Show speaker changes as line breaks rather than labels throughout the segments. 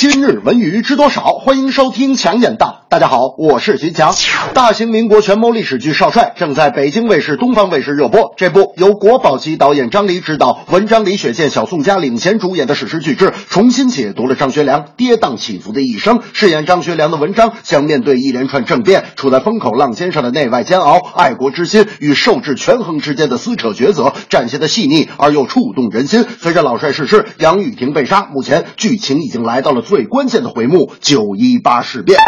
今日文娱知多少？欢迎收听强眼道。大家好，我是徐强。大型民国权谋历史剧《少帅》正在北京卫视、东方卫视热播。这部由国宝级导演张黎执导、文章、李雪健、小宋佳领衔主演的史诗巨制，重新解读了张学良跌宕起伏的一生。饰演张学良的文章，将面对一连串政变，处在风口浪尖上的内外煎熬、爱国之心与受制权衡之间的撕扯抉择，展现的细腻而又触动人心。随着老帅逝世，杨雨婷被杀，目前剧情已经来到了最关键的回目——九一八事变。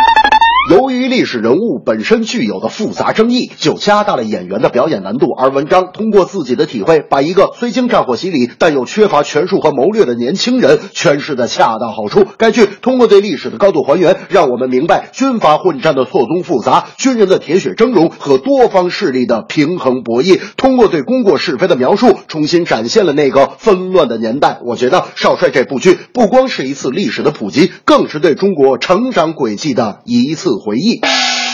由于历史人物本身具有的复杂争议，就加大了演员的表演难度。而文章通过自己的体会，把一个虽经战火洗礼，但又缺乏权术和谋略的年轻人诠释的恰到好处。该剧通过对历史的高度还原，让我们明白军阀混战的错综复杂，军人的铁血峥嵘和多方势力的平衡博弈。通过对功过是非的描述，重新展现了那个纷乱的年代。我觉得《少帅》这部剧不光是一次历史的普及，更是对中国成长轨迹的一次。回忆，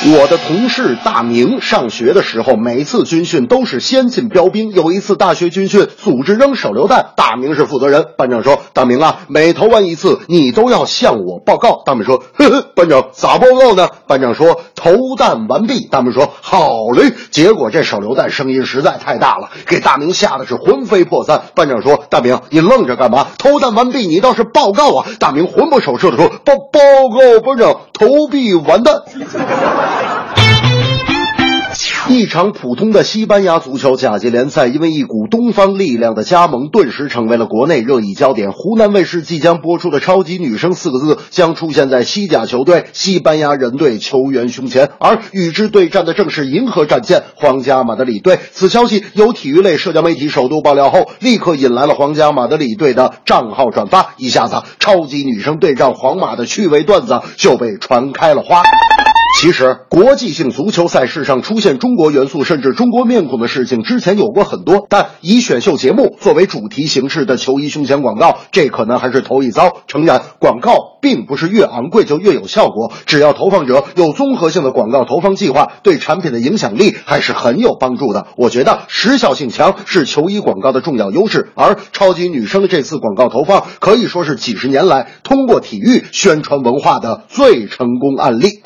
我的同事大明上学的时候，每次军训都是先进标兵。有一次大学军训组织扔手榴弹，大明是负责人。班长说：“大明啊，每投完一次，你都要向我报告。”大明说：“呵呵，班长咋报告呢？”班长说：“投弹完毕。”大明说：“好嘞。”结果这手榴弹声音实在太大了，给大明吓得是魂飞魄散。班长说：“大明，你愣着干嘛？投弹完毕，你倒是报告啊！”大明魂不守舍的说：“报报告，班长，投币完蛋。”一场普通的西班牙足球甲级联赛，因为一股东方力量的加盟，顿时成为了国内热议焦点。湖南卫视即将播出的“超级女声”四个字将出现在西甲球队西班牙人队球员胸前，而与之对战的正是银河战舰皇家马德里队。此消息由体育类社交媒体首度爆料后，立刻引来了皇家马德里队的账号转发，一下子“超级女声”对战皇马的趣味段子就被传开了花。其实，国际性足球赛事上出现中国元素甚至中国面孔的事情之前有过很多，但以选秀节目作为主题形式的球衣胸前广告，这可能还是头一遭。诚然，广告并不是越昂贵就越有效果，只要投放者有综合性的广告投放计划，对产品的影响力还是很有帮助的。我觉得时效性强是球衣广告的重要优势，而超级女声的这次广告投放可以说是几十年来通过体育宣传文化的最成功案例。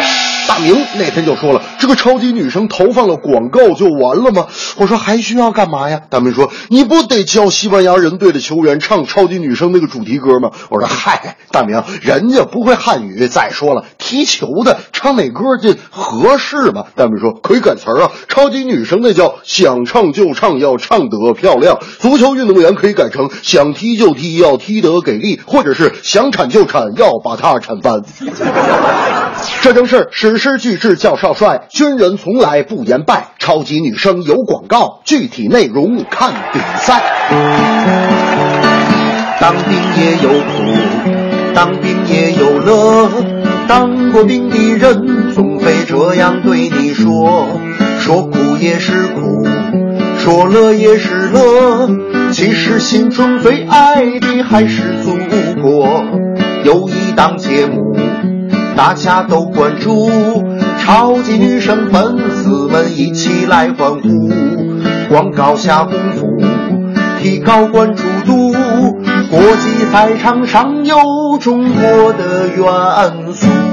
大明那天就说了：“这个超级女生投放了广告就完了吗？”我说：“还需要干嘛呀？”大明说：“你不得教西班牙人队的球员唱超级女生那个主题歌吗？”我说：“嗨，大明，人家不会汉语。再说了，踢球的唱哪歌这合适吗？”大明说：“可以改词儿啊，超级女生那叫想唱就唱，要唱得漂亮。足球运动员可以改成想踢就踢，要踢得给力，或者是想铲就铲，要把它铲翻。”这正是史诗巨制叫少帅，军人从来不言败。超级女声有广告，具体内容看比赛。
当兵也有苦，当兵也有乐。当过兵的人总会这样对你说：说苦也是苦，说乐也是乐。其实心中最爱的还是祖国。有一档节目。大家都关注，超级女声粉丝们一起来欢呼。广告下功夫，提高关注度。国际赛场上有中国的元素。